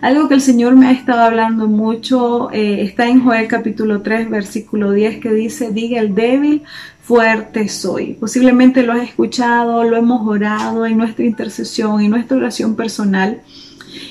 Algo que el Señor me ha estado hablando mucho eh, está en Joel capítulo 3, versículo 10, que dice, diga el débil, fuerte soy. Posiblemente lo has escuchado, lo hemos orado en nuestra intercesión, en nuestra oración personal.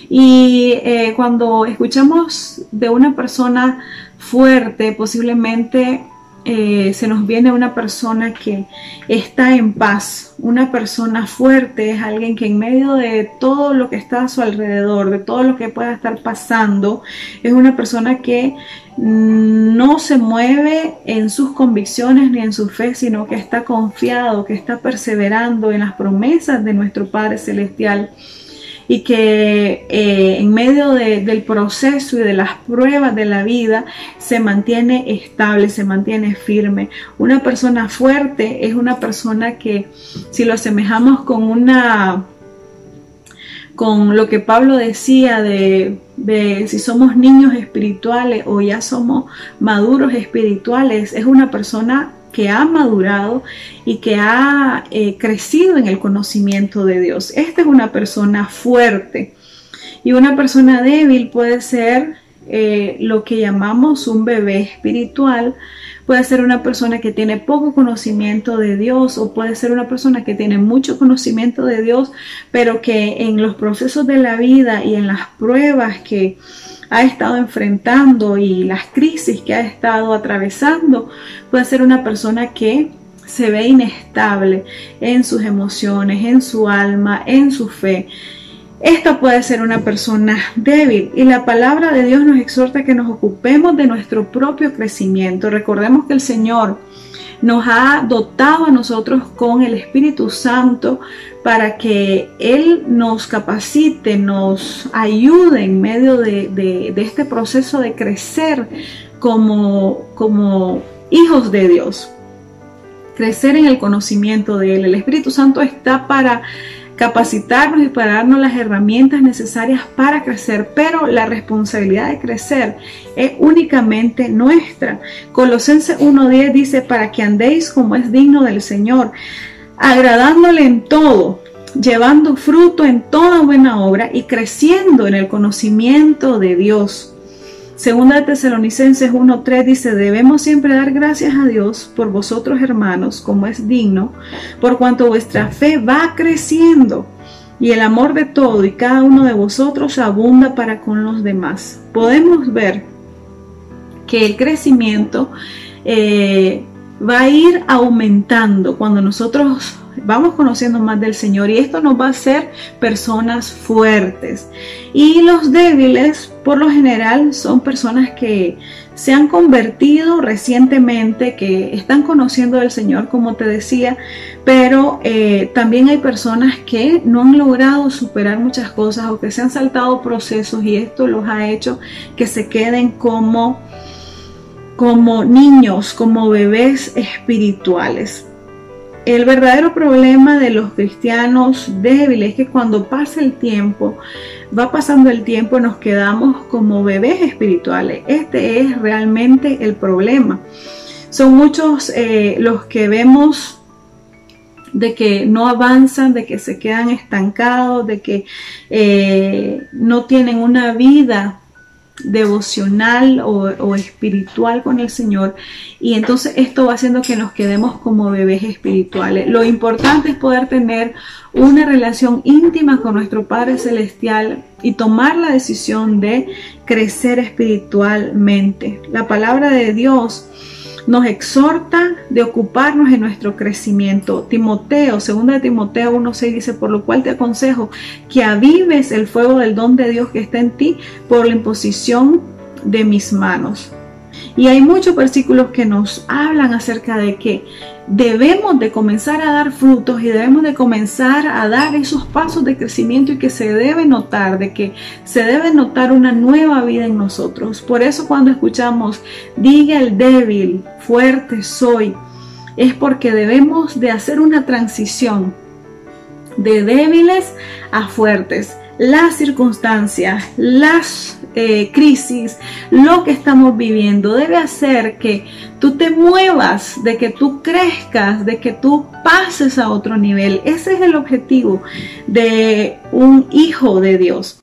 Y eh, cuando escuchamos de una persona fuerte, posiblemente eh, se nos viene una persona que está en paz, una persona fuerte, es alguien que en medio de todo lo que está a su alrededor, de todo lo que pueda estar pasando, es una persona que no se mueve en sus convicciones ni en su fe, sino que está confiado, que está perseverando en las promesas de nuestro Padre Celestial y que eh, en medio del proceso y de las pruebas de la vida se mantiene estable, se mantiene firme. Una persona fuerte es una persona que si lo asemejamos con una con lo que Pablo decía de, si somos niños espirituales o ya somos maduros espirituales, es una persona que ha madurado y que ha eh, crecido en el conocimiento de Dios. Esta es una persona fuerte y una persona débil puede ser eh, lo que llamamos un bebé espiritual, puede ser una persona que tiene poco conocimiento de Dios o puede ser una persona que tiene mucho conocimiento de Dios, pero que en los procesos de la vida y en las pruebas que ha estado enfrentando y las crisis que ha estado atravesando, puede ser una persona que se ve inestable en sus emociones, en su alma, en su fe. Esta puede ser una persona débil y la palabra de Dios nos exhorta que nos ocupemos de nuestro propio crecimiento. Recordemos que el Señor nos ha dotado a nosotros con el Espíritu Santo para que Él nos capacite, nos ayude en medio de, este proceso de crecer como, como hijos de Dios, crecer en el conocimiento de Él. El Espíritu Santo está para capacitarnos y para darnos las herramientas necesarias para crecer, pero la responsabilidad de crecer es únicamente nuestra. Colosenses 1.10 dice, para que andéis como es digno del Señor, agradándole en todo, llevando fruto en toda buena obra y creciendo en el conocimiento de Dios. Segunda de Tesalonicenses 1.3 dice, debemos siempre dar gracias a Dios por vosotros hermanos, como es digno, por cuanto vuestra fe va creciendo y el amor de todo y cada uno de vosotros abunda para con los demás. Podemos ver que el crecimiento eh, va a ir aumentando cuando nosotros vamos conociendo más del Señor y esto nos va a hacer personas fuertes. Y los débiles, por lo general, son personas que se han convertido recientemente, que están conociendo del Señor, como te decía, pero eh, también hay personas que no han logrado superar muchas cosas o que se han saltado procesos y esto los ha hecho que se queden como como niños, como bebés espirituales. El verdadero problema de los cristianos débiles es que cuando pasa el tiempo, va pasando el tiempo, nos quedamos como bebés espirituales. Este es realmente el problema. Son muchos eh, los que vemos de que no avanzan, de que se quedan estancados, de que eh, no tienen una vida devocional o, espiritual con el Señor y entonces esto va haciendo que nos quedemos como bebés espirituales. Lo importante es poder tener una relación íntima con nuestro Padre Celestial y tomar la decisión de crecer espiritualmente. La palabra de Dios nos exhorta de ocuparnos en nuestro crecimiento. Timoteo, 2 de Timoteo 1.6 dice, por lo cual te aconsejo que avives el fuego del don de Dios que está en ti por la imposición de mis manos. Y hay muchos versículos que nos hablan acerca de que debemos de comenzar a dar frutos y debemos de comenzar a dar esos pasos de crecimiento y que se debe notar, de que se debe notar una nueva vida en nosotros. Por eso cuando escuchamos, diga el débil, fuerte soy, es porque debemos de hacer una transición de débiles a fuertes las circunstancias, las eh, crisis, lo que estamos viviendo, debe hacer que tú te muevas, de que tú crezcas, de que tú pases a otro nivel. Ese es el objetivo de un hijo de Dios.